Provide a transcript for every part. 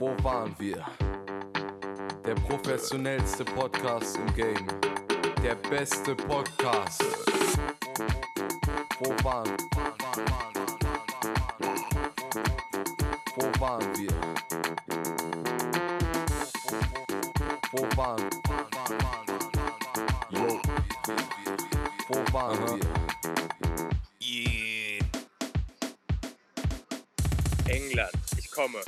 Wo waren wir? Der professionellste Podcast im Game. Der beste Podcast. Wo waren Wo waren wir? Wo waren Yo. Wo waren wir? Yeah. England, ich komme.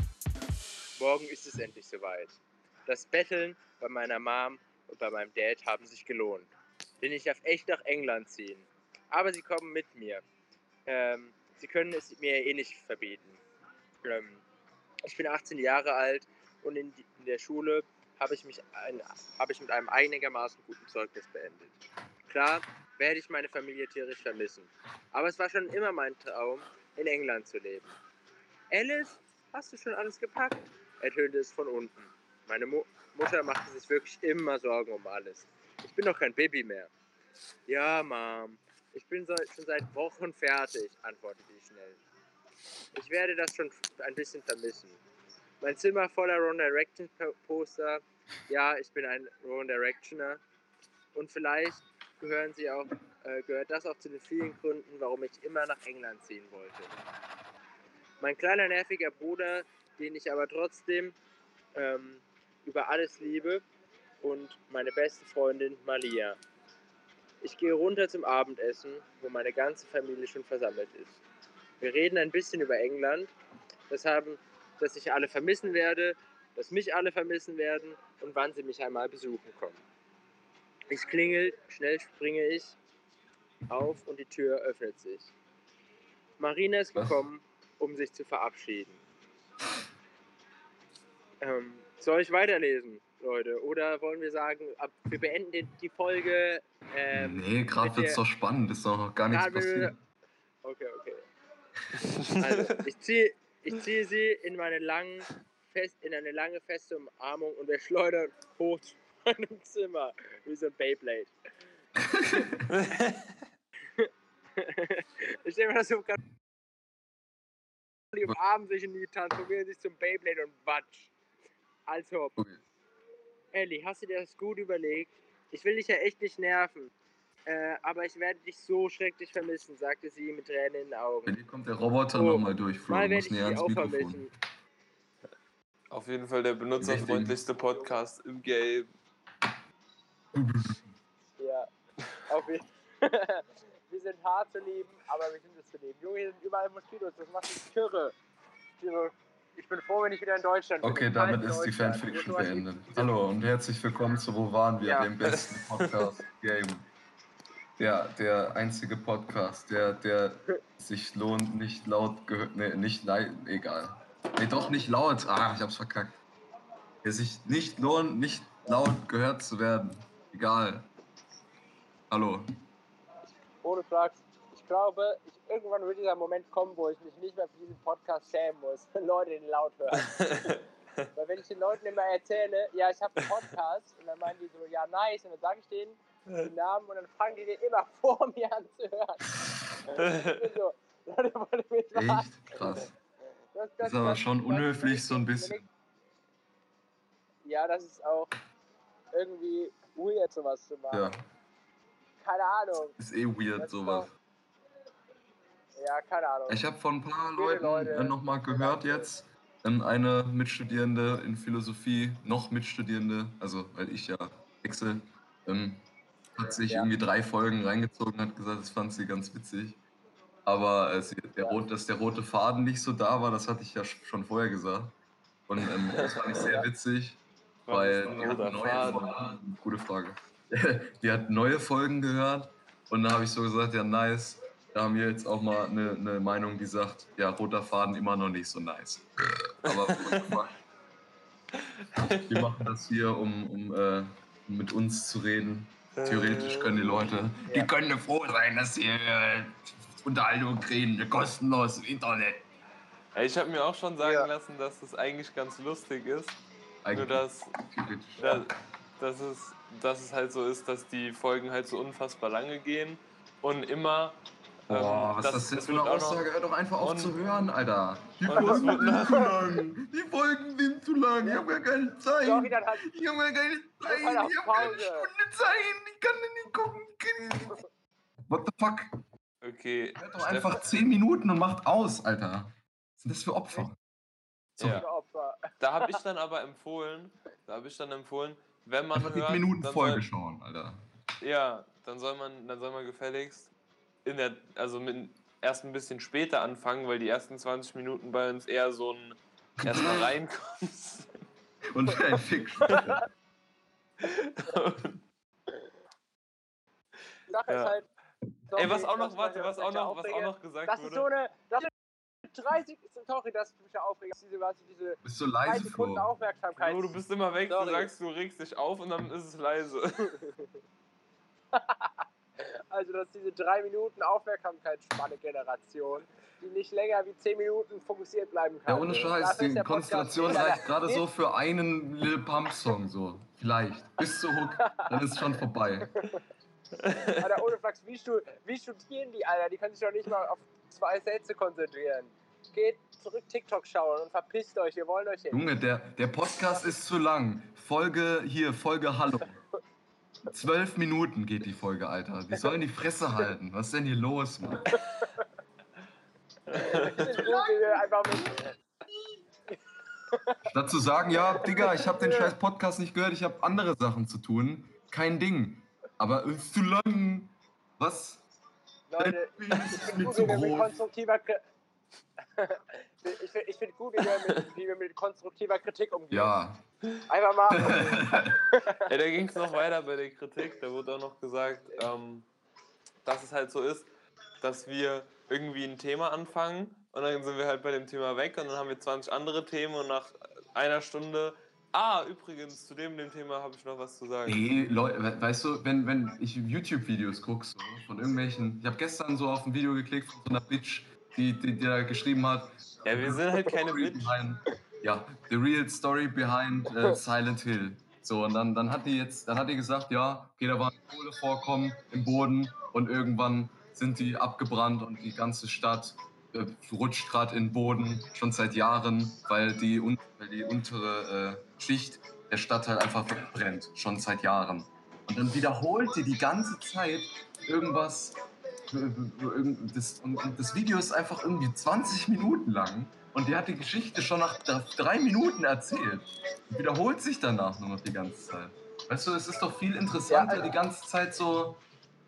Morgen ist es endlich soweit. Das Betteln bei meiner Mom und bei meinem Dad haben sich gelohnt. Denn ich darf echt nach England ziehen. Aber sie kommen mit mir. Ähm, sie können es mir eh nicht verbieten. Ähm, ich bin 18 Jahre alt und in, die, in der Schule habe ich, habe ich mit einem einigermaßen guten Zeugnis beendet. Klar werde ich meine Familie tierisch vermissen. Aber es war schon immer mein Traum, in England zu leben. Alice, hast du schon alles gepackt? Ertönte es von unten. Meine Mu Mutter machte sich wirklich immer Sorgen um alles. Ich bin doch kein Baby mehr. Ja, Mom, ich bin so, schon seit Wochen fertig, antwortete ich schnell. Ich werde das schon ein bisschen vermissen. Mein Zimmer voller One Direction Poster. Ja, ich bin ein One Directioner. Und vielleicht gehören sie auch, äh, gehört das auch zu den vielen Gründen, warum ich immer nach England ziehen wollte. Mein kleiner nerviger Bruder, den ich aber trotzdem ähm, über alles liebe, und meine beste Freundin Malia. Ich gehe runter zum Abendessen, wo meine ganze Familie schon versammelt ist. Wir reden ein bisschen über England, das haben, dass ich alle vermissen werde, dass mich alle vermissen werden und wann sie mich einmal besuchen kommen. Ich klingel, schnell springe ich auf und die Tür öffnet sich. Marina ist gekommen, um sich zu verabschieden. Ähm, soll ich weiterlesen, Leute? Oder wollen wir sagen, ab, wir beenden die, Folge? Ähm, nee, gerade wird's der- doch spannend, ist doch noch gar nichts passiert. Okay, okay. Also, ich ziehe ich ziehe sie in, meine langen, fest, in eine lange, feste Umarmung und wir schleudern hoch zu meinem Zimmer, wie so ein Beyblade. ich stelle mir das so gerade die umarmen sich und die transformieren sich zum Beyblade und Watsch. Also, Okay. Ellie, hast du dir das gut überlegt? Ich will dich ja echt nicht nerven. Äh, aber ich werde dich so schrecklich vermissen, sagte sie mit Tränen in den Augen. dir kommt der Roboter Oh, nochmal durch, Flo. Mal werde ich näher dich ans auch Mikrofon. vermissen. Auf jeden Fall der benutzerfreundlichste Podcast im Game. Ja, auf jeden Wir sind hart zu lieben, aber wir sind es zu lieben. Junge, hier sind überall Moskitos, das macht mich kirre. Kirre. Ich bin froh, wenn ich wieder in Deutschland bin. Okay, damit ist die. Fanfiction sowas beendet. Hallo und herzlich willkommen zu Wo waren wir, Ja. dem besten Podcast Game. Der, der einzige Podcast, der, der sich lohnt, nicht laut gehört. Nee, nicht leid, egal. Nee, doch nicht laut. Ah, ich hab's verkackt. Der sich nicht lohnt, nicht laut gehört zu werden. Egal. Hallo. Ohne Frage. Ich glaube, ich, irgendwann wird dieser Moment kommen, wo ich mich nicht mehr für diesen Podcast schämen muss, wenn Leute den laut hören. Weil wenn ich den Leuten immer erzähle, ja, ich habe einen Podcast, und dann meinen die so, ja, nice, und dann sage ich denen den Namen und dann fangen die den immer vor mir an zu hören. Ich bin so, Leute, wollt ihr mich? Echt krass. Das, Das ist aber schon unhöflich, so ein bisschen. Ja, das ist auch irgendwie weird, sowas zu machen. Ja, Keine Ahnung. ist eh weird sowas. Ja, keine Ahnung. Ich habe von ein paar Leuten Leute- äh, nochmal gehört jetzt. Ähm, eine Mitstudierende in Philosophie, noch Mitstudierende, also weil ich ja wechsel, ähm, hat sich Ja. irgendwie drei Folgen reingezogen, hat gesagt, das fand sie ganz witzig. Aber äh, sie, der Ja. rot, dass der rote Faden nicht so da war, das hatte ich ja sch- schon vorher gesagt. Und ähm, das fand ich sehr witzig, Was weil die hat roter neue Faden? Gute Frage. die hat neue Folgen gehört und da habe ich so gesagt, ja nice. Da haben wir jetzt auch mal eine, eine Meinung, die sagt, ja, roter Faden immer noch nicht so nice. Aber wir machen das hier, um, um äh, mit uns zu reden. Theoretisch können die Leute, die Ja. können froh sein, dass sie äh, Unterhaltung kriegen, kostenlos im Internet. Ich habe mir auch schon sagen Ja. lassen, dass das eigentlich ganz lustig ist. Nur Eigentlich dass, theoretisch. dass, dass, es, dass es halt so ist, dass die Folgen halt so unfassbar lange gehen und immer Boah, was ist das denn es für eine Aussage? Hör doch einfach auf zu hören, Alter. Die Folgen sind zu lang. Die Folgen sind zu lang. Ich hab gar keine Zeit. Sorry, dann. Ich hab gar keine Zeit. Ich hab auf keine. Stunde Zeit. Ich kann nicht gucken. What the fuck? Okay. Hört doch einfach 10 Minuten und macht aus, Alter. Was sind das für Opfer? So, Ja. Opfer. Da habe ich dann aber empfohlen, da habe ich dann empfohlen, wenn man die hört, Minuten dann Folge soll, schauen, Alter. ja, dann soll man, dann soll man gefälligst in der, also mit, erst ein bisschen später anfangen, weil die ersten 20 Minuten bei uns eher so ein erstmal reinkommen. sind. Und ein. Die Sache Ja. ist halt. Ey, was sorry, auch noch, warte, was auch noch, was auch noch gesagt Das ist wurde. so eine. Das ist 30. Sorry, dass ich mich da aufrege. Diese, was, diese Bist so 3 leise, Sekunden Flo. Aufmerksamkeit. Bro, du bist immer weg, Sorry. du sagst, du regst dich auf und dann ist es leise. Also, dass diese 3 Minuten Aufmerksamkeitsspanne-Generation, die nicht länger wie 10 Minuten fokussiert bleiben kann. Ja, ohne Scheiß, ist die der Konstellation mega. reicht gerade so für einen Lil Pump-Song, so. Vielleicht. Bis zur Hook, dann ist schon vorbei. Alter, ohne Flachs, wie, wie studieren die, Alter? Die können sich doch nicht mal auf zwei Sätze konzentrieren. Geht zurück TikTok schauen und verpisst euch, wir wollen euch hier. Junge, der, der Podcast ist zu lang. Folge hier, Folge Hallo. Zwölf Minuten geht die Folge, Alter. Die sollen die Fresse halten. Was ist denn hier los, Mann? Statt zu sagen, ja, Digga, ich habe den scheiß Podcast nicht gehört, ich habe andere Sachen zu tun. Kein Ding. Aber ist zu lang. Was? Leute, ich ist mir zu groß. konstruktiver Kri Ich finde ich find gut, wie wir, mit, wie wir mit konstruktiver Kritik umgehen. Ja. Einfach mal. Ja, da ging es noch weiter bei der Kritik. Da wurde auch noch gesagt, ähm, dass es halt so ist, dass wir irgendwie ein Thema anfangen und dann sind wir halt bei dem Thema weg und dann haben wir 20 andere Themen und nach einer Stunde, ah, übrigens, zu dem, dem Thema habe ich noch was zu sagen. Ey, Leute, we- weißt du, wenn, wenn ich YouTube-Videos gucke, so, von irgendwelchen. Ich habe gestern so auf ein Video geklickt von so einer Bitch, die, die, die da geschrieben hat. Ja, wir sind halt keine Bitch. Ja, the real story behind äh, Silent Hill. So, und dann, dann hat die jetzt, dann hat die gesagt, ja, okay, da waren Kohlevorkommen im Boden und irgendwann sind die abgebrannt und die ganze Stadt äh, rutscht gerade in den Boden, schon seit Jahren, weil die, un weil die untere äh, Schicht der Stadt halt einfach wegbrennt, schon seit Jahren. Und dann wiederholt die die ganze Zeit irgendwas. Äh, Das, und das Video ist einfach irgendwie 20 Minuten lang und die hat die Geschichte schon nach drei Minuten erzählt. Und wiederholt sich danach nur noch die ganze Zeit. Weißt du, es ist doch viel interessanter, Ja, die ganze Zeit so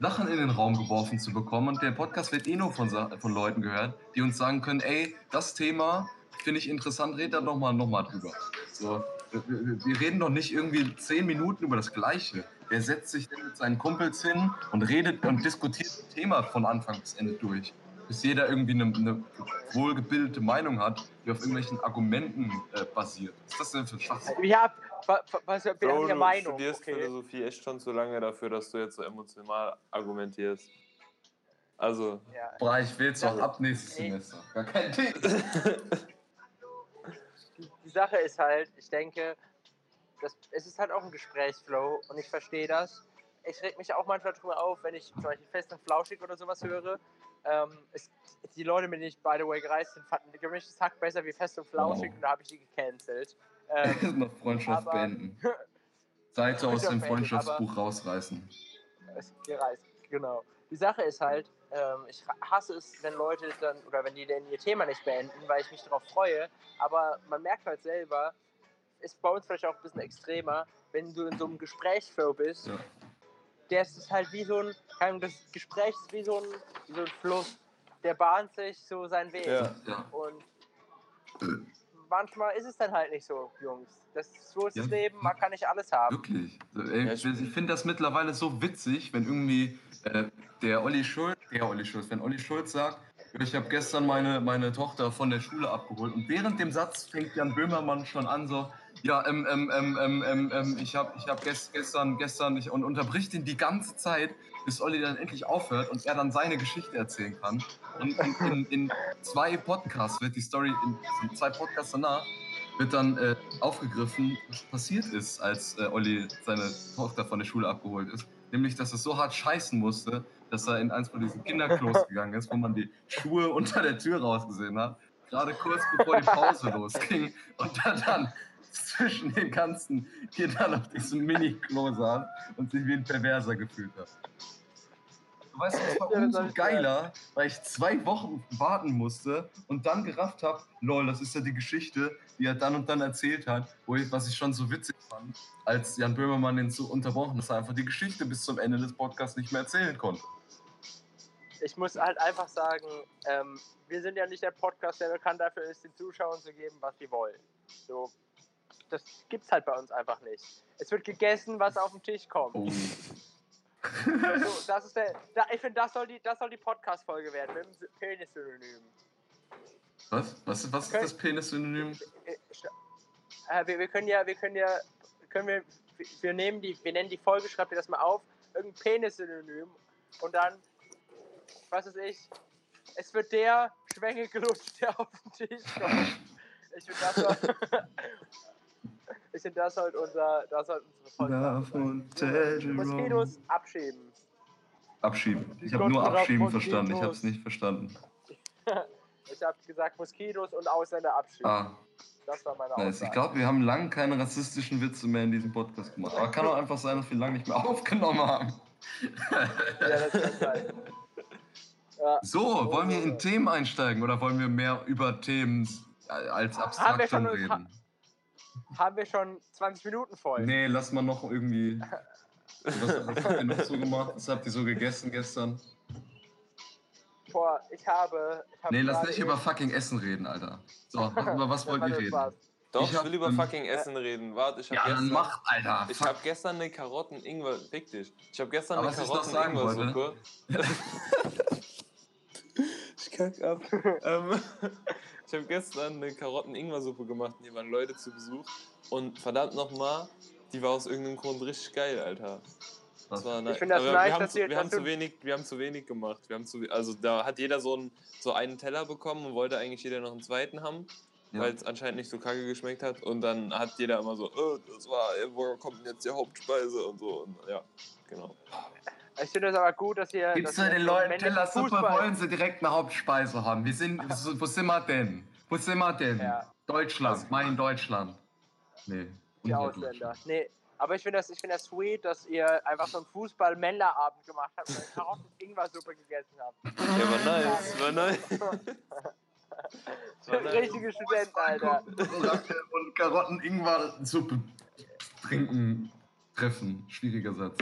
Sachen in den Raum geworfen zu bekommen. Und der Podcast wird eh nur von, von Leuten gehört, die uns sagen können, ey, das Thema finde ich interessant, red da noch mal, noch mal drüber. So, wir, reden doch nicht irgendwie zehn Minuten über das Gleiche. Wer setzt sich denn mit seinen Kumpels hin und redet und diskutiert das Thema von Anfang bis Ende durch? Bis jeder irgendwie eine, eine wohlgebildete Meinung hat, die auf irgendwelchen Argumenten äh, basiert. Was ist das denn für ein Schwachsinn? Ja, wa- wa- was wir Bro, haben ja du Meinung. studierst Okay. Philosophie echt schon zu lange dafür, dass du jetzt so emotional argumentierst. Also, Ja. Boah, ich will es auch Ja. ab nächstes. Semester. Gar kein Ding. Sache ist halt, ich denke, das, es ist halt auch ein Gesprächsflow und ich verstehe das. Ich reg mich auch manchmal drüber auf, wenn ich zum Beispiel fest und flauschig oder sowas höre. Ähm, es, die Leute, mit denen ich by the way gereist bin, fanden gemischtes Hack besser wie fest und flauschig Wow. und da habe ich die gecancelt. Ähm, noch Freundschaft aber- beenden. Seite aus dem Freundschaftsbuch rausreißen. es gereist, genau. Die Sache ist halt, ähm, ich hasse es, wenn Leute dann, oder wenn die denn ihr Thema nicht beenden, weil ich mich darauf freue, aber man merkt halt selber, ist bei uns vielleicht auch ein bisschen extremer, wenn du in so einem Gesprächsflow bist, Ja. der ist halt wie so ein, das Gespräch ist wie so ein, wie so ein Fluss, der bahnt sich so seinen Weg. Ja. Ja. Und manchmal ist es dann halt nicht so, Jungs. Das ist so ist das Ja. Leben, man kann nicht alles haben. Wirklich. Also, Ey, ich finde das mittlerweile so witzig, wenn irgendwie äh, der Olli Schulz, der Olli Schulz, wenn Olli Schulz sagt, ich habe gestern meine, meine Tochter von der Schule abgeholt und während dem Satz fängt Jan Böhmermann schon an so, ja, ähm, ähm, ähm, ähm, ähm, ähm, ich habe ich hab gest, gestern, gestern, ich, und unterbricht ihn die ganze Zeit, bis Olli dann endlich aufhört und er dann seine Geschichte erzählen kann. Und in, in, zwei Podcasts wird die Story, in, in zwei Podcasts danach, wird dann äh, aufgegriffen, was passiert ist, als äh, Olli seine Tochter von der Schule abgeholt ist. Nämlich, dass es so hart scheißen musste, dass er in eins von diesen Kinderklos gegangen ist, wo man die Schuhe unter der Tür rausgesehen hat. Gerade kurz bevor die Pause losging und er dann zwischen den ganzen Kindern auf diesem Mini-Klo saß und sich wie ein Perverser gefühlt hat. Du weißt, das war Ja, umso geiler, weil ich zwei Wochen warten musste und dann gerafft habe, lol, das ist ja die Geschichte, die er dann und dann erzählt hat, wo ich, was ich schon so witzig fand, als Jan Böhmermann ihn so unterbrochen hat, dass er einfach die Geschichte bis zum Ende des Podcasts nicht mehr erzählen konnte. Ich muss halt einfach sagen, ähm, wir sind ja nicht der Podcast, der bekannt dafür ist, den Zuschauern zu geben, was sie wollen. So, das gibt's halt bei uns einfach nicht. Es wird gegessen, was auf den Tisch kommt. Oh. So, das ist der, da, ich finde, das soll die, das soll die Podcast-Folge werden, mit dem Penis-Synonym. Was? Was, was ist das Penis-Synonym? Äh, äh, wir, wir können ja, wir können ja, können wir, wir nehmen die, wir nennen die Folge, schreibt ihr das mal auf, irgendein Penis-Synonym und dann, was weiß ich, es wird der Schwengel gelutscht, der auf den Tisch kommt. Ich finde, das ich finde, das sollte unser, das sollte unsere Folge Love und. Moskitos abschieben. Abschieben. Ich habe nur abschieben verstanden. Ich habe es nicht verstanden. Ich habe gesagt Moskitos und Ausländer abschieben. Ah, Das war meine nice. Ich glaube, wir haben lange keine rassistischen Witze mehr in diesem Podcast gemacht. Aber kann auch einfach sein, dass wir lange nicht mehr aufgenommen haben. Ja, das kann sein. Ja. So, wollen wir in Themen einsteigen oder wollen wir mehr über Themen als schon- Abstraktum reden? Haben wir schon 20 Minuten voll? Nee, lass mal noch irgendwie. Was, was habt ihr noch so gemacht? Was habt ihr so gegessen gestern? Boah, ich habe. Ich habe Nee, lass nicht über fucking Essen reden, Alter. So, über was wollt ihr reden? Spaß. Doch, Ich ich, hab, will über fucking Essen reden. Warte, ich habe Ja, dann gestern, mach, Alter. ich hab gestern eine Karotten-Ingwer. Fick dich. Ich habe gestern Aber eine was ich noch sagen Karotten-Ingwer-Suppe. ich kack ab. ähm, ich habe gestern eine Karotten-Ingwer-Suppe gemacht. Hier waren Leute zu Besuch. Und verdammt nochmal, die war aus irgendeinem Grund richtig geil, Alter. Das war nice. find das nice, wir haben, dass zu, ihr- wir, haben zu wenig, wir haben zu wenig gemacht. Wir haben zu, we- also da hat jeder so einen, so einen Teller bekommen und wollte eigentlich jeder noch einen zweiten haben Ja. weil es anscheinend nicht so kacke geschmeckt hat. Und dann hat jeder immer so, äh, das war, äh, woher kommt denn jetzt die Hauptspeise und so. Und ja, genau. Ich finde es aber gut, dass ihr. Gibst du den Leuten Tellersuppe, Fußball- wollen sie direkt eine Hauptspeise haben. Wir sind, wo sind wir denn? Wo sind wir denn? Ja. Deutschland, mein Deutschland. Nee, Die Ausländer. Nee, aber ich finde das, ich find das sweet, dass ihr einfach so einen Fußball-Männerabend gemacht habt und eine Karotten-Ingwer-Suppe gegessen habt. Ja, war nice, war nice. War nice. Richtige Studenten, Alter. Und Karotten-Ingwer-Suppe trinken, treffen. Schwieriger Satz.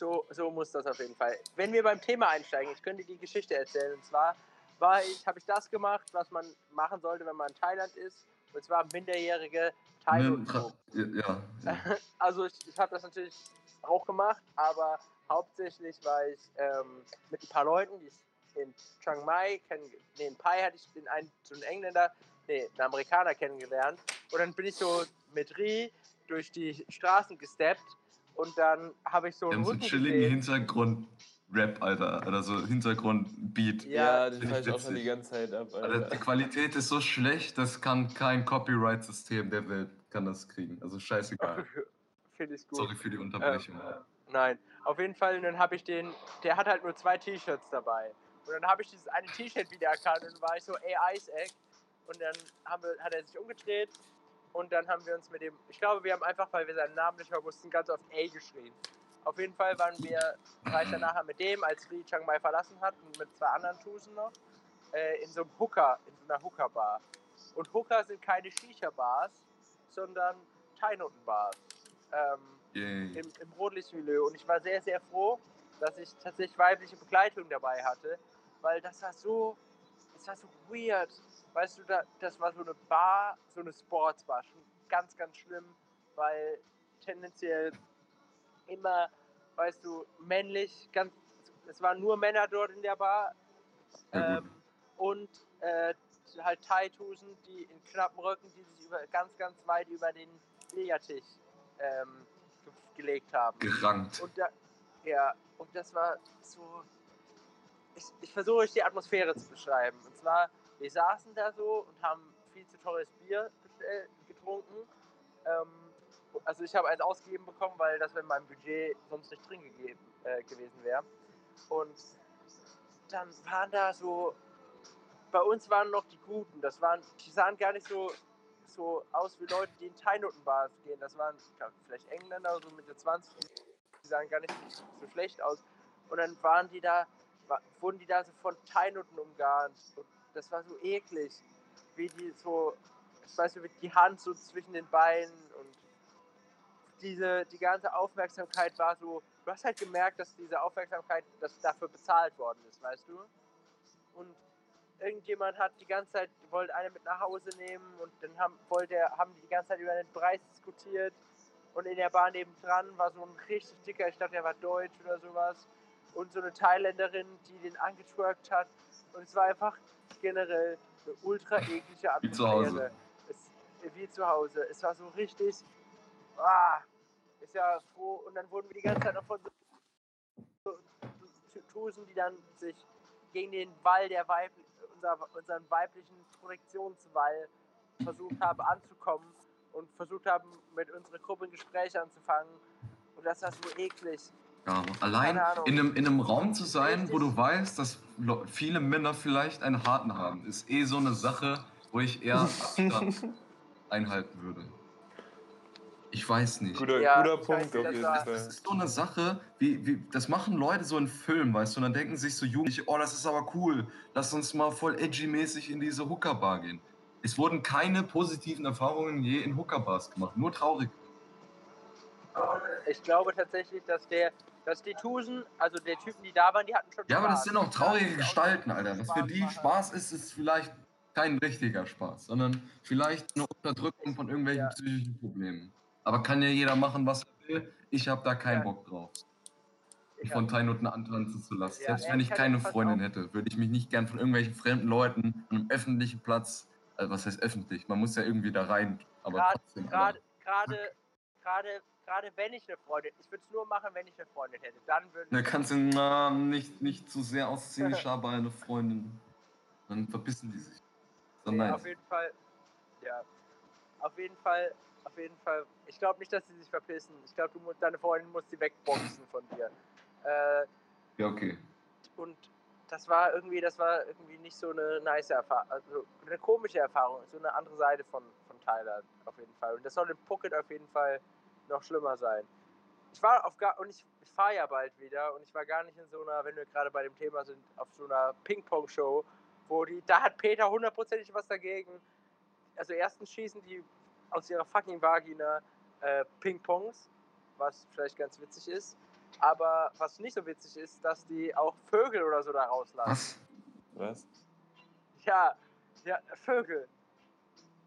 So, so muss das auf jeden Fall. Wenn wir beim Thema einsteigen, ich könnte die Geschichte erzählen. Und zwar war ich, habe ich das gemacht, was man machen sollte, wenn man in Thailand ist. Und zwar minderjährige Thai Ne, tra- ja, ja. Also ich, ich habe das natürlich auch gemacht, aber hauptsächlich war ich ähm, mit ein paar Leuten, die ich in Chiang Mai kennen, nee, in Pai hatte ich den einen, so einen Engländer, nee, einen Amerikaner kennengelernt. Und dann bin ich so mit Ri durch die Straßen gesteppt und dann habe ich so einen Rücken chilligen gesehen. Hintergrund-Rap, Alter. Oder so Hintergrund-Beat. Ja, Ja, den fahre ich auch schon die ganze Zeit ab, Alter, Alter. die Qualität ist so schlecht, das kann kein Copyright-System der Welt kann das kriegen. Also scheißegal. Finde ich gut. Sorry für die Unterbrechung. Nein, auf jeden Fall, und dann habe ich den, der hat halt nur zwei T-Shirts dabei. Und dann habe ich dieses eine T-Shirt wiedererkannt und dann war ich so, ey, Isaac. Und dann haben wir, hat er sich umgedreht und dann haben wir uns mit dem, ich glaube, wir haben einfach, weil wir seinen Namen nicht mehr wussten, ganz oft A geschrien. Auf jeden Fall waren wir, war ich dann nachher mit dem, als Lee Chiang Mai verlassen hat und mit zwei anderen Tusen noch, äh, in so einem Hooker, in so einer Hooker-Bar. Und Hooker sind keine Shisha-Bars, sondern Thai-Noten-Bars. Ähm, im, im Rotlichtmilieu und ich war sehr, sehr froh, dass ich tatsächlich weibliche Begleitung dabei hatte, weil das war so, das war so weird. Weißt du, da, das war so eine Bar, so eine Sportsbar, schon ganz, ganz schlimm, weil tendenziell immer, weißt du, männlich, ganz, es waren nur Männer dort in der Bar gut. ähm, und äh, halt Thai-Tusen, die in knappen Röcken, die sich über, ganz, ganz weit über den Billardtisch ähm, ge gelegt haben. Gerankt. Und da, ja, und das war so. Ich, ich versuche euch die Atmosphäre zu beschreiben. Und zwar, wir saßen da so und haben viel zu teures Bier getrunken. Ähm, also ich habe eins ausgegeben bekommen, weil das in meinem Budget sonst nicht drin gegeben, äh, gewesen wäre. Und dann waren da so, bei uns waren noch die Guten, das waren, die sahen gar nicht so, so aus wie Leute, die in Thai-Noten-Bars gehen. Das waren glaub, vielleicht Engländer, so Mitte 20, die sahen gar nicht so schlecht aus. Und dann waren die da, wurden die da so von Thai-Noten umgarnt. Und das war so eklig, wie die so, ich weiß nicht, die Hand so zwischen den Beinen und diese, die ganze Aufmerksamkeit war so, du hast halt gemerkt, dass diese Aufmerksamkeit, dass dafür bezahlt worden ist, weißt du? Und irgendjemand hat die ganze Zeit, wollte eine mit nach Hause nehmen und dann haben, wollte, haben die die ganze Zeit über den Preis diskutiert und in der Bar nebendran war so ein richtig dicker, ich dachte, der war deutsch oder sowas und so eine Thailänderin, die den angetwerkt hat und es war einfach generell eine ultra eklige Wie zu Hause. Atmosphäre. Es, wie zu Hause. Es war so richtig, ah, ist ja froh und dann wurden wir die ganze Zeit noch von so, so, Tusen, die dann sich gegen den Wall der Weib, unser, unseren weiblichen Projektionswall versucht haben anzukommen und versucht haben, mit unserer Gruppe ein Gespräch anzufangen. Und das war so eklig. Ja, allein in einem, in einem Raum zu sein, wo du weißt, dass viele Männer vielleicht einen harten haben, ist eh so eine Sache, wo ich eher Abstand einhalten würde. Ich weiß nicht. Guter, Ja, guter Punkt weiß, auf das ist so eine Sache, wie, wie, das machen Leute so in Filmen, weißt du, und dann denken sich so Jugendliche, oh, das ist aber cool, lass uns mal voll edgy-mäßig in diese Hookerbar gehen. Es wurden keine positiven Erfahrungen je in Hookerbars gemacht, nur traurig. Ich glaube tatsächlich, dass der, dass die Tusen, also der Typen, die da waren, die hatten schon Ja, aber das sind auch traurige Gestalten, Alter. Was für Spaß die. Spaß ist, ist vielleicht kein richtiger Spaß, sondern vielleicht eine Unterdrückung von irgendwelchen Ja. psychischen Problemen. Aber kann ja jeder machen, was er will. Ich habe da keinen Ja. Bock drauf, mich Ich von Teilnoten antanzen zu lassen. Ja, Selbst wenn ich keine Freundin hätte, würde ich mich nicht gern von irgendwelchen fremden Leuten an einem öffentlichen Platz, also was heißt öffentlich? Man muss ja irgendwie da rein, aber Grad- trotzdem. Gerade, gerade, gerade, gerade wenn ich eine Freundin, ich würde es nur machen, wenn ich eine Freundin hätte. Dann würde Da kannst du na, nicht, nicht zu sehr aus zynischer bei einer Freundin. Dann verbissen die sich. So Nee, nice. Auf jeden Fall, ja. Auf jeden Fall, auf jeden Fall. Ich glaube nicht, dass sie sich verpissen. Ich glaube, du deine Freundin muss sie wegboxen von dir. Äh, Ja, okay. und das war irgendwie, das war irgendwie nicht so eine nice Erfahrung, also eine komische Erfahrung, so eine andere Seite von, von Tyler auf jeden Fall. Und das soll in Phuket auf jeden Fall noch schlimmer sein. Ich war auf gar, und ich, ich fahre ja bald wieder und ich war gar nicht in so einer, wenn wir gerade bei dem Thema sind, auf so einer Ping-Pong-Show, wo die, da hat Peter hundertprozentig was dagegen. Also erstens schießen die aus ihrer fucking Vagina äh, Ping-Pongs, was vielleicht ganz witzig ist. Aber was nicht so witzig ist, dass die auch Vögel oder so da rauslassen. Was? Was? Ja, ja, Vögel.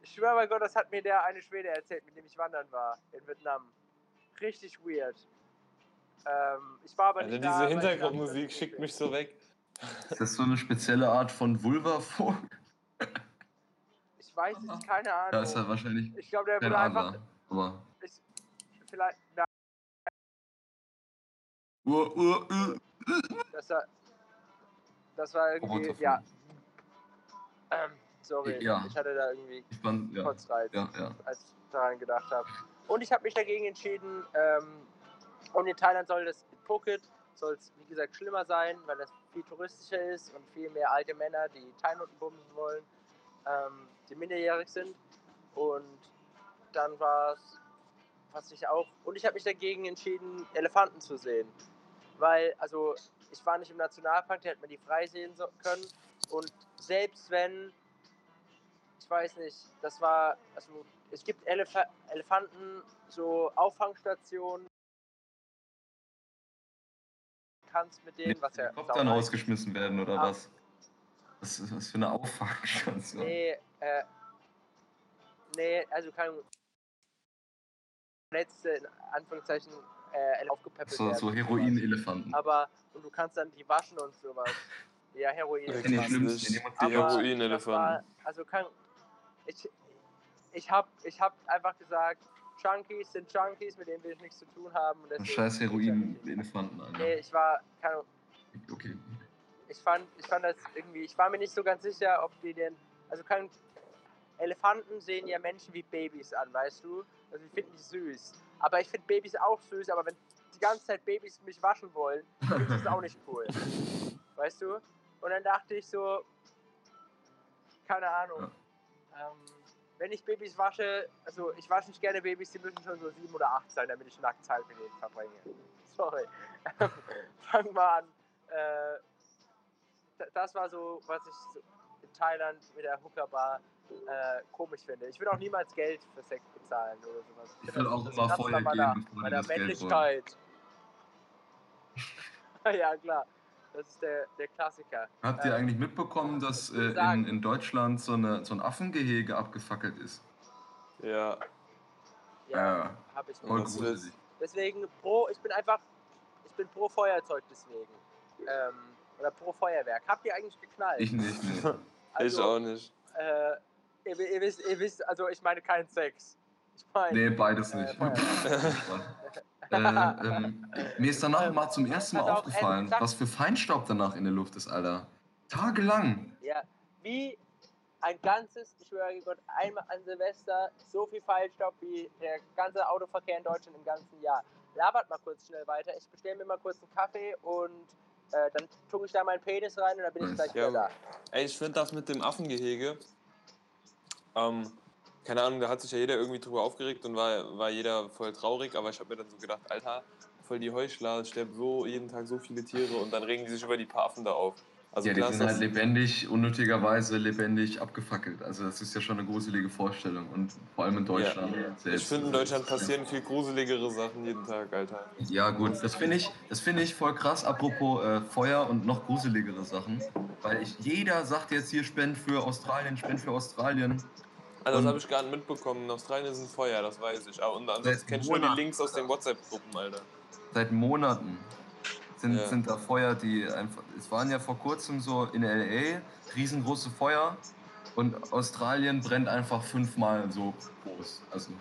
Ich schwöre bei Gott, das hat mir der eine Schwede erzählt, mit dem ich wandern war in Vietnam. Richtig weird. Ähm, ich war aber Also nicht diese da, Hintergrundmusik schickt mich so weg. Ist das so eine spezielle Art von Vulva-Vogel? Ich weiß es, keine Ahnung. ist ja wahrscheinlich ich glaube, der wurde einfach. Aber. Ich, vielleicht. Na, Uh, uh, uh. das war. Das war irgendwie. Ja. Ähm, sorry, Ja. ich hatte da irgendwie fand, ja. Kotzreiz. Ja, ja. als ich daran gedacht habe. Und ich habe mich dagegen entschieden, ähm, und in Thailand soll das Phuket, soll es wie gesagt schlimmer sein, weil das viel touristischer ist und viel mehr alte Männer, die Thai-Noten bumsen wollen, ähm, die minderjährig sind. Und dann war es, was ich auch, und ich habe mich dagegen entschieden, Elefanten zu sehen. Weil, also, ich war nicht im Nationalpark, da hätte man die frei sehen können. Und selbst wenn ich weiß nicht, das war, also es gibt Elef Elefanten, so Auffangstationen, kannst mit denen, was ja ist. rausgeschmissen werden oder Ah. was? Was ist das für eine Auffangstation? Nee, äh, nee, also kein letzte, in Anführungszeichen, äh, aufgepäppelt So, werden. so Heroin-Elefanten. Aber, und du kannst dann die waschen und sowas. Ja, Heroin. Sind die schlimmsten. Heroin-Elefanten. Also kann ich ich habe ich hab einfach gesagt, Junkies sind Junkies, mit denen will ich nichts zu tun haben. Und Scheiß. Heroin-Elefanten, Alter. Nee, ich war keine Ahnung, Okay. ich fand ich fand das irgendwie, ich war mir nicht so ganz sicher, ob die denn also kann Elefanten sehen ja Menschen wie Babys an, weißt du? Also ich finde die süß. Aber ich finde Babys auch süß, aber wenn die ganze Zeit Babys mich waschen wollen, finde ich das auch nicht cool. Weißt du? Und dann dachte ich so, keine Ahnung. Ähm, wenn ich Babys wasche, also ich wasche nicht gerne Babys, die müssen schon so sieben oder acht sein, damit ich nackt Zeit mit denen verbringe. Sorry. Fangen wir an. Äh, das war so, was ich so in Thailand mit der Hooker-Bar äh, komisch finde. Ich würde auch niemals Geld für Sex bezahlen oder sowas. Ich finde, will auch immer vorher meiner, gehen, meiner das Geld wollen. Männlichkeit. ja, klar. Das ist der, der Klassiker. Habt ihr Ähm, eigentlich mitbekommen, dass äh, in, in Deutschland so, eine, so ein Affengehege abgefackelt ist? Ja. Ja, Ja, habe ich voll gruselig. Deswegen pro, ich bin einfach, ich bin pro Feuerzeug deswegen. Ähm, oder pro Feuerwerk. Habt ihr eigentlich geknallt? Ich nicht, nee. ich also, auch nicht. Äh, ihr, ihr, wisst, ihr wisst, also ich meine keinen Sex. Ich meine. Nee, beides Äh, nicht. Äh, ähm, mir ist danach mal zum ersten Mal aufgefallen, äh, was für Feinstaub danach in der Luft ist, Alter. Tagelang. Ja, wie ein ganzes, ich schwöre Gott, einmal an Silvester so viel Feinstaub wie der ganze Autoverkehr in Deutschland im ganzen Jahr. Labert mal kurz schnell weiter. Ich bestelle mir mal kurz einen Kaffee und äh, dann tue ich da meinen Penis rein und dann bin ich gleich wieder Ja, da. Ey, ich finde das mit dem Affengehege, ähm, keine Ahnung, da hat sich ja jeder irgendwie drüber aufgeregt und war, war jeder voll traurig, aber ich habe mir dann so gedacht, Alter, voll die Heuchler, es sterben so jeden Tag so viele Tiere und dann regen die sich über die paar Affen da auf. Also ja, die klar sind ist halt lebendig, unnötigerweise lebendig abgefackelt. Also das ist ja schon eine gruselige Vorstellung. Und vor allem in Deutschland. ich selbst. finde, in Deutschland passieren viel gruseligere Sachen jeden Tag, Alter. Ja gut, das finde ich, das finde ich voll krass. Apropos äh, Feuer und noch gruseligere Sachen, weil ich jeder sagt jetzt hier Spend für Australien, Spend für Australien. Also das habe ich nicht mitbekommen. In Australien sind Feuer, das weiß ich. Aber und ansonsten Seit kenne ich nur die. Links aus den WhatsApp-Gruppen, Alter. Seit Monaten sind, Ja. sind da Feuer, die einfach. Es waren ja vor kurzem so in LA riesengroße Feuer und Australien brennt einfach fünfmal so groß. Also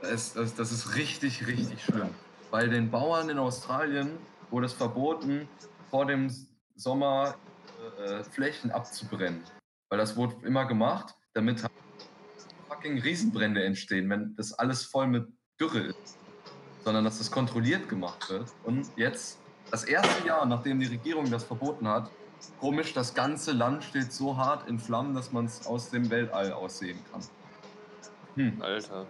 das, ist- das, das ist richtig, richtig schlimm. Weil den Bauern in Australien wurde es verboten, vor dem Sommer äh, Flächen abzubrennen. Weil das wurde immer gemacht, damit fucking Riesenbrände entstehen, wenn das alles voll mit Dürre ist. Sondern dass das kontrolliert gemacht wird. Und jetzt, das erste Jahr, nachdem die Regierung das verboten hat, komisch, das ganze Land steht so hart in Flammen, dass man es aus dem Weltall aussehen kann. Hm, Alter.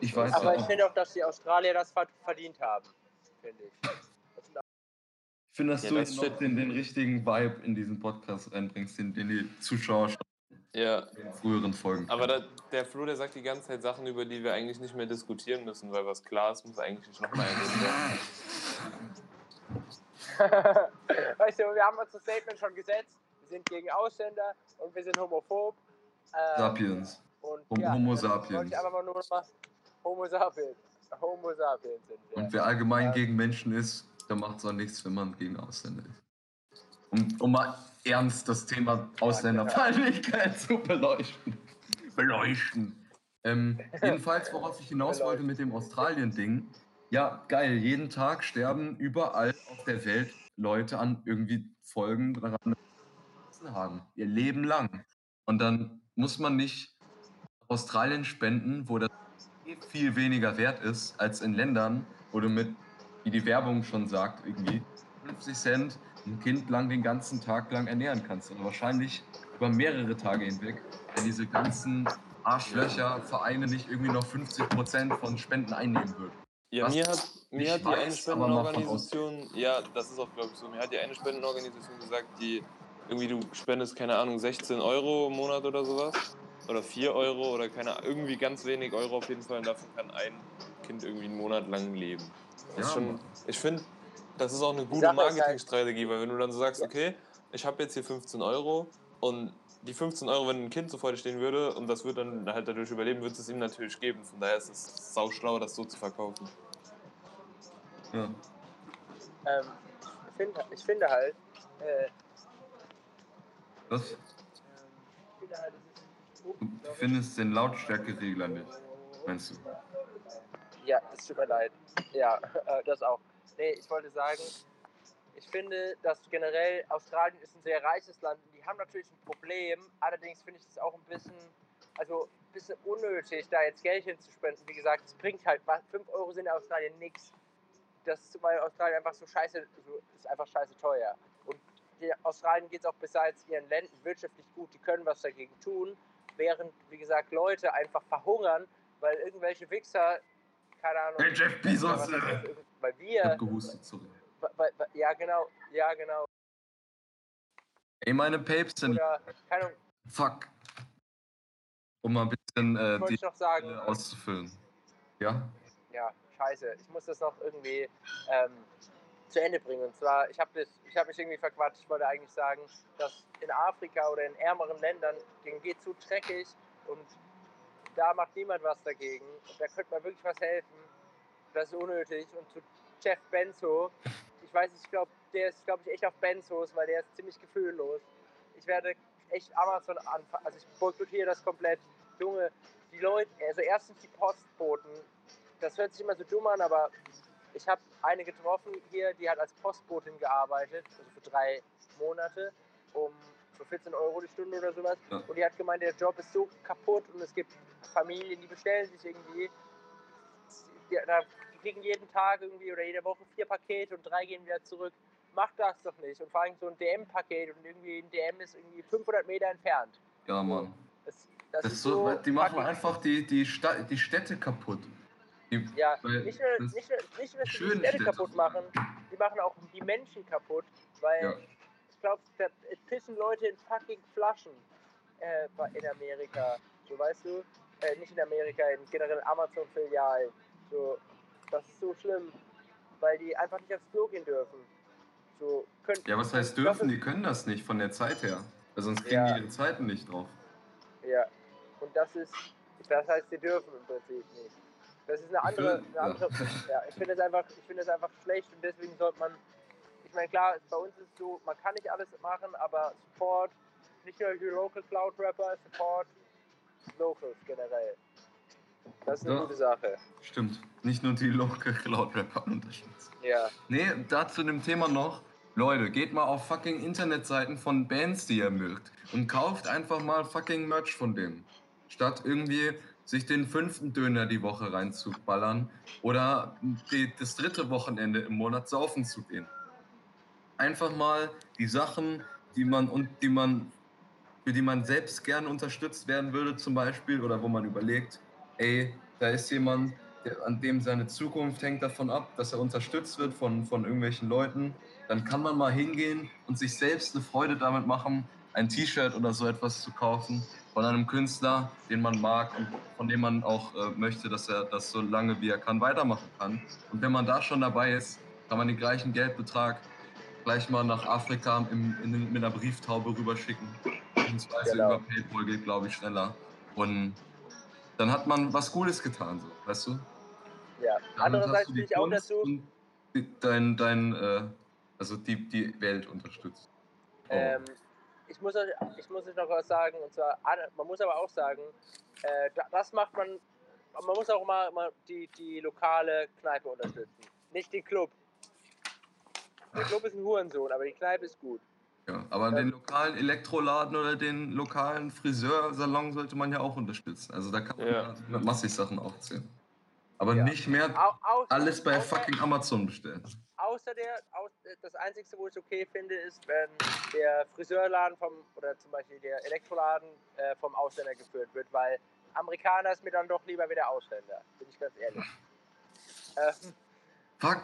ich weiß Aber ja ich finde auch, dass die Australier das ver- verdient haben. Finde ich. Ich finde, dass Ja, du das jetzt noch den, den richtigen Vibe in diesen Podcast reinbringst, den, den die Zuschauer schon Ja, in den früheren Folgen aber da, der Flo, der sagt die ganze Zeit Sachen, über die wir eigentlich nicht mehr diskutieren müssen, weil was klar ist, muss eigentlich nicht nochmal erwähnt werden. weißt du, wir haben uns das Statement schon gesetzt. Wir sind gegen Ausländer und wir sind homophob. Ähm, Sapiens. Und, ja, Homo sapiens. Ich einfach mal nur noch mal Homo sapiens. Homo sapiens sind wir. Und wer allgemein Ja. gegen Menschen ist, der macht es auch nichts, wenn man gegen Ausländer ist. Um, um mal ernst das Thema Ausländerfeindlichkeit zu beleuchten. Beleuchten. Ähm, jedenfalls, worauf ich hinaus wollte mit dem Australien-Ding. Ja, geil, jeden Tag sterben überall auf der Welt Leute an irgendwie Folgen daran haben. Ihr Leben lang. Und dann muss man nicht Australien spenden, wo das viel weniger wert ist als in Ländern, wo du mit, wie die Werbung schon sagt, irgendwie 50 Cent ein Kind lang den ganzen Tag lang ernähren kannst. Und wahrscheinlich über mehrere Tage hinweg, wenn diese ganzen Arschlöcher, Vereine nicht irgendwie noch 50 Prozent von Spenden einnehmen würden. Ja, Was mir hat, mir hat die eine Spendenorganisation, ja, das ist auch, glaube ich, so, mir hat die eine Spendenorganisation gesagt, die irgendwie, du spendest, keine Ahnung, 16 Euro im Monat oder sowas. Oder 4 Euro oder keine Ahnung, irgendwie ganz wenig Euro auf jeden Fall. Und davon kann ein Kind irgendwie einen Monat lang leben. Ja, schon, ich finde, das ist auch eine gute halt- Marketingstrategie, weil wenn du dann so sagst, okay, ich habe jetzt hier 15 Euro und die 15 Euro, wenn ein Kind so vor dir stehen würde und das wird dann halt dadurch überleben, wird es ihm natürlich geben. Von daher ist es sauschlau, das so zu verkaufen. Ja. Ähm, ich, finde, ich finde halt, äh, Was? ich finde halt, Du findest den Lautstärkeregler nicht, meinst du? Ja, es tut mir leid. Ja, äh, das auch. Nee, ich wollte sagen, ich finde, dass generell Australien ist ein sehr reiches Land und die haben natürlich ein Problem. Allerdings finde ich es auch ein bisschen, also ein bisschen unnötig, da jetzt Geld hinzuspenden. Wie gesagt, es bringt halt, 5 Euro sind in Australien nichts. das ist, weil Australien einfach so scheiße, so, ist einfach scheiße teuer. Und Australien geht es auch besides ihren Ländern wirtschaftlich gut, die können was dagegen tun, während, wie gesagt, Leute einfach verhungern, weil irgendwelche Wichser, keine Ahnung, Hey, Jeff Bezos, äh. ich, weil Ich wir, hab gehustet, sorry. ja genau, ja genau, Ey, meine Papes sind. oder, keine Ahnung, Fuck. Um mal ein bisschen äh, die noch sagen, auszufüllen. Ja? ja, scheiße, ich muss das noch irgendwie ähm, zu Ende bringen. Und zwar, ich habe hab mich irgendwie verquatscht. Ich wollte eigentlich sagen, dass in Afrika oder in ärmeren Ländern, denen geht zu dreckig und da macht niemand was dagegen. Da könnte man wirklich was helfen. Das ist unnötig. Und zu Jeff Benzo, ich weiß nicht, ich glaube, der ist, glaube ich, echt auf Benzos, weil der ist ziemlich gefühllos. Ich werde echt Amazon anfangen. Also ich boykottiere das komplett. Junge, die Leute, also erstens die Postboten, das hört sich immer so dumm an, aber ich habe eine getroffen hier, die hat als Postbotin gearbeitet, also für drei Monate, um für 14 Euro die Stunde oder sowas. Ja. Und die hat gemeint, der Job ist so kaputt und es gibt Familien, die bestellen sich irgendwie, die, die kriegen jeden Tag irgendwie oder jede Woche vier Pakete und drei gehen wieder zurück. Macht das doch nicht. Und vor allem so ein DM-Paket und irgendwie ein DM ist irgendwie 500 Meter entfernt. Ja, Mann. Das, das, Das ist so, die machen einfach die, die, Sta die Städte kaputt. Die, Ja, nicht nur, das- nicht nur, nicht nur dass sie die Städte Städte. kaputt machen, die machen auch die Menschen kaputt, weil Ja. Ich glaube, da pissen Leute in fucking Flaschen äh, in Amerika. So weißt du? Äh, nicht in Amerika, in generell Amazon-Filialen. So, das ist so schlimm, weil die einfach nicht aufs Klo gehen dürfen. So, können, ja, was heißt Das dürfen? ist- Die können das nicht von der Zeit her. Weil sonst kriegen Ja. die ihre Zeiten nicht drauf. Ja, und das ist, das heißt, sie dürfen im Prinzip nicht. Das ist eine andere, eine andere ja. ich finde es einfach, ich finde es einfach schlecht und deswegen sollte man, ich meine klar, bei uns ist es so, man kann nicht alles machen, aber Support, nicht nur die Local Cloud Rapper, Support Locals generell. Das ist eine Ja. gute Sache. Stimmt. Nicht nur die Local Cloud Rapper unterstützen. Ja, Nee, dazu dem Thema noch. Leute, geht mal auf fucking Internetseiten von Bands, die ihr mögt. Und kauft einfach mal fucking Merch von denen. Statt irgendwie sich den fünften Döner die Woche reinzuballern oder die, das dritte Wochenende im Monat saufen zu gehen. Einfach mal die Sachen, die man und die man, für die man selbst gern unterstützt werden würde, zum Beispiel, oder wo man überlegt, ey, da ist jemand, der, an dem seine Zukunft hängt davon ab, dass er unterstützt wird von, von irgendwelchen Leuten, dann kann man mal hingehen und sich selbst eine Freude damit machen, ein T-Shirt oder so etwas zu kaufen von einem Künstler, den man mag und von dem man auch äh, möchte, dass er das so lange wie er kann weitermachen kann. Und wenn man da schon dabei ist, kann man den gleichen Geldbetrag gleich mal nach Afrika im, in, mit einer Brieftaube rüberschicken. Beziehungsweise Genau. über PayPal geht, glaube ich, schneller. Und dann hat man was Cooles getan, so, weißt du? ja. Damit Andererseits bin ich auch dazu, dein, dein, äh, also die, die Welt unterstützt. Oh. Ähm, ich, muss euch, ich muss euch noch was sagen, und zwar, man muss aber auch sagen, äh, da- das macht man, man muss auch mal, mal die, die lokale Kneipe unterstützen, nicht den Club. Der Club ist ein Hurensohn, aber die Kneipe ist gut. ja, aber ähm, den lokalen Elektroladen oder den lokalen Friseursalon sollte man ja auch unterstützen. Also da kann man Ja. ja. massig Sachen aufzählen. Aber Ja. nicht mehr Au, au, alles bei außer, fucking Amazon bestellen. Außer der, aus, das Einzige, wo ich es okay finde, ist, wenn der Friseurladen vom, oder zum Beispiel der Elektroladen äh, vom Ausländer geführt wird, weil Amerikaner ist mir dann doch lieber wie der Ausländer, bin ich ganz ehrlich. Ähm, Fuck.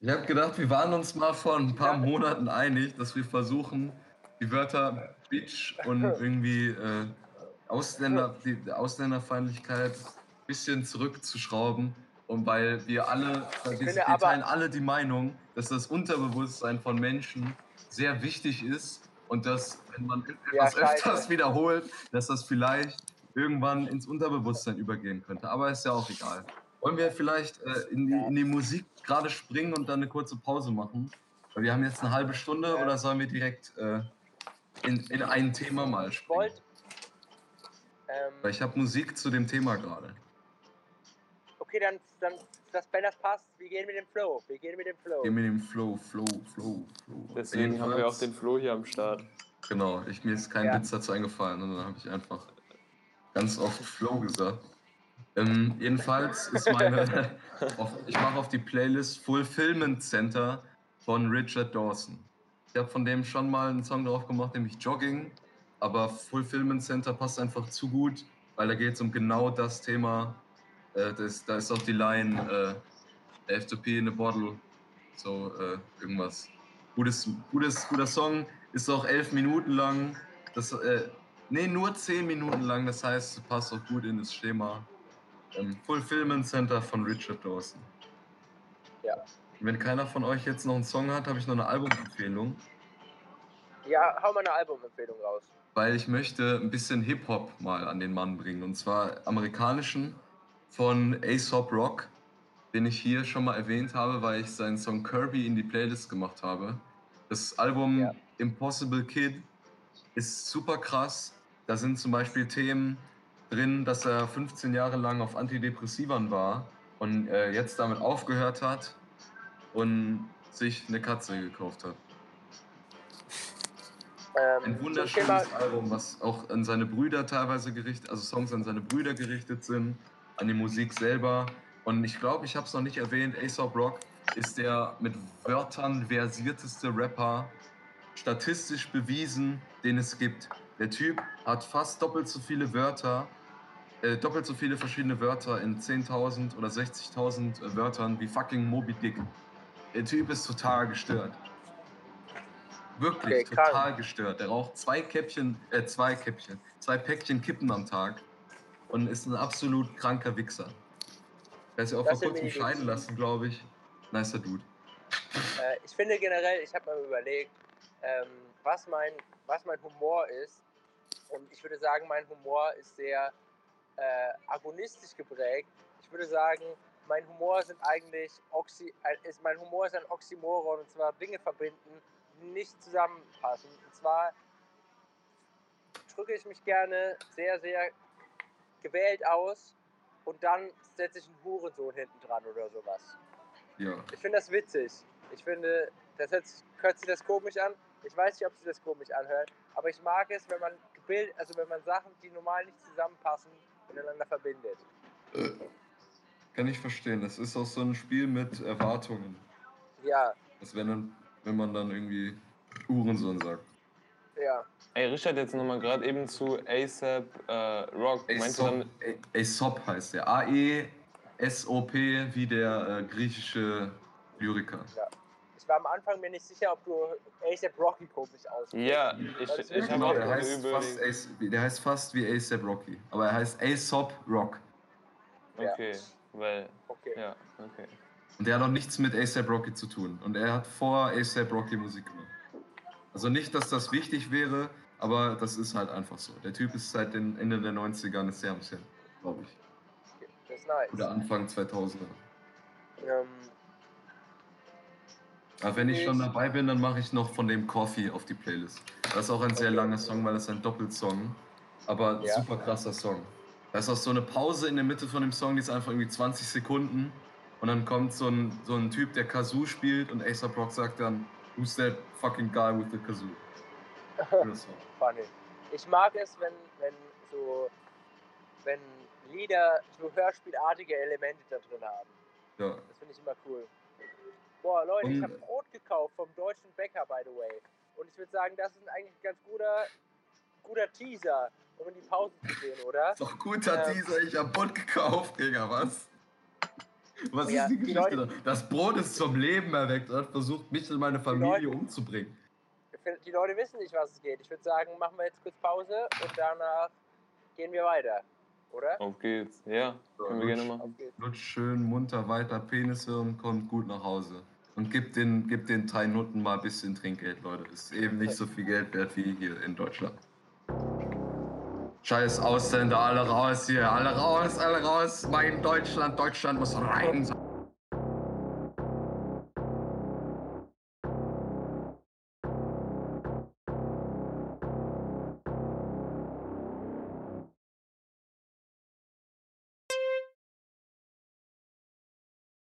Ich habe gedacht, wir waren uns mal vor ein paar Ja. Monaten einig, dass wir versuchen, die Wörter Bitch und irgendwie äh, Ausländer, die Ausländerfeindlichkeit ein bisschen zurückzuschrauben. Und weil wir alle, wir, wir teilen alle die Meinung, dass das Unterbewusstsein von Menschen sehr wichtig ist und dass, wenn man Ja, etwas öfters scheiße. wiederholt, dass das vielleicht irgendwann ins Unterbewusstsein übergehen könnte. Aber ist ja auch egal. Wollen wir vielleicht äh, in, die, in die Musik gerade springen und dann eine kurze Pause machen? Weil wir haben jetzt eine halbe Stunde oder sollen wir direkt äh, in, in ein Thema mal ich springen? Ähm, Weil ich habe Musik zu dem Thema gerade. okay, dann, dann das, wenn das passt, wir gehen mit dem Flow. Wir gehen mit dem Flow. Geh mit dem Flow, Flow, Flow, Flow. Deswegen haben wir auch den Flo hier am Start. Genau, ich, mir ist kein Ja. Witz dazu eingefallen und dann habe ich einfach ganz oft Flow gesagt. Ähm, jedenfalls ist meine, auf, ich mache auf die Playlist Fulfillment Center von Richard Dawson. Ich habe von dem schon mal einen Song drauf gemacht, nämlich Jogging, aber Fulfillment Center passt einfach zu gut, weil da geht es um genau das Thema. Äh, das, da ist auch die Line äh, F2P in a Bottle, so äh, irgendwas. Gutes, gutes, guter Song, ist auch elf Minuten lang. Das, äh, nee, nur zehn Minuten lang, das heißt, passt auch gut in das Schema. Ähm, Fulfillment Center von Richard Dawson. Ja. Wenn keiner von euch jetzt noch einen Song hat, habe ich noch eine Albumempfehlung, Ja, hau mal eine Albumempfehlung raus. weil ich möchte ein bisschen Hip-Hop mal an den Mann bringen. Und zwar amerikanischen von Aesop Rock, den ich hier schon mal erwähnt habe, weil ich seinen Song Kirby in die Playlist gemacht habe. Das Album Ja. Impossible Kid ist super krass. Da sind zum Beispiel Themen drin, dass er 15 Jahre lang auf Antidepressivern war und äh, jetzt damit aufgehört hat und sich eine Katze gekauft hat. Ähm, Ein wunderschönes Album, was auch an seine Brüder teilweise gerichtet, also Songs an seine Brüder gerichtet sind, an die Musik selber. Und ich glaube, ich habe es noch nicht erwähnt, Aesop Rock ist der mit Wörtern versierteste Rapper, statistisch bewiesen, den es gibt. Der Typ hat fast doppelt so viele Wörter, äh, doppelt so viele verschiedene Wörter in 10.000 oder 60.000 Wörtern wie fucking Moby Dick. Der Typ ist total gestört. Wirklich Okay, krank. total gestört. Der raucht zwei Käppchen, äh, zwei Käppchen, zwei Päckchen Kippen am Tag und ist ein absolut kranker Wichser. Der ist ja auch Das vor kurzem scheiden lassen, glaube ich. Nicer Dude. Äh, ich finde generell, ich habe mal überlegt, ähm, was, mein, was mein Humor ist. Und ich würde sagen, mein Humor ist sehr äh, agonistisch geprägt. Ich würde sagen, mein Humor sind eigentlich Oxy, äh, ist, mein Humor ist ein Oxymoron und zwar Dinge verbinden, die nicht zusammenpassen. Und zwar drücke ich mich gerne sehr, sehr gewählt aus und dann setze ich einen Hurensohn hinten dran oder sowas. Ja. Ich finde das witzig. Ich finde, das hört, sich- hört sich das komisch an. Ich weiß nicht, ob sich das komisch anhört, aber ich mag es, wenn man gebildet, also wenn man Sachen, die normal nicht zusammenpassen, miteinander verbindet. Äh, Kann ich verstehen. Das ist auch so ein Spiel mit Erwartungen. Ja, Das wenn, dann, wenn man dann irgendwie Uhrensohn sagt. ja. Ey, Richard, jetzt nochmal gerade eben zu ASAP äh, Rock. Meinst du Aesop, dann, A- Aesop heißt der. A-E-S-O-P wie der äh, griechische Lyriker. Ich war am Anfang mir nicht sicher, ob du ASAP Rocky komisch aussprichst. ja, ich, ist ich habe auch der, heißt fast. Ace, der heißt fast wie A$AP Rocky. Aber er heißt Aesop Rock. Ja. Okay, weil, Okay. ja, okay. Und der hat auch nichts mit A$AP Rocky zu tun. Und er hat vor A$AP Rocky Musik gemacht. Also nicht, dass das wichtig wäre, aber das ist halt einfach so. Der Typ ist seit den Ende der 90er eine sehr am glaube ich. Das ist nice. Oder Anfang 2000er. Ähm, Aber wenn ich schon dabei bin, dann mache ich noch von dem Coffee auf die Playlist. Das ist auch ein sehr Okay. langer Song, weil das ist ein Doppelsong. Aber Ja. super krasser Song. Da ist auch so eine Pause in der Mitte von dem Song, die ist einfach irgendwie 20 Sekunden. Und dann kommt so ein, so ein Typ, der Kazoo spielt und A$AP Rock sagt dann, Who's that fucking guy with the Kazoo? Funny. Ich mag es, wenn, wenn so, wenn Lieder so hörspielartige Elemente da drin haben. Ja. Das finde ich immer cool. Boah, Leute, ich habe Brot gekauft vom deutschen Bäcker, by the way. Und ich würde sagen, das ist eigentlich ein ganz guter, guter Teaser, um in die Pause zu gehen, oder? Ist doch guter Ja. Teaser, ich hab Brot gekauft, Digga, was? Was Ja, ist die die Geschichte Leute- da? Das Brot ist zum Leben erweckt und hat versucht, mich und meine Familie Leute- umzubringen. Die Leute wissen nicht, was es geht. Ich würde sagen, machen wir jetzt kurz Pause und danach gehen wir weiter, oder? Auf geht's. Ja, können wir gerne machen. Lutsch schön munter weiter Penishirn, kommt gut nach Hause. Und gibt den, gibt den drei Nutten mal ein bisschen Trinkgeld, Leute. Ist eben nicht so viel Geld wert wie hier in Deutschland. Scheiß Ausländer, alle raus hier, alle raus, alle raus. Mein Deutschland, Deutschland muss rein sein.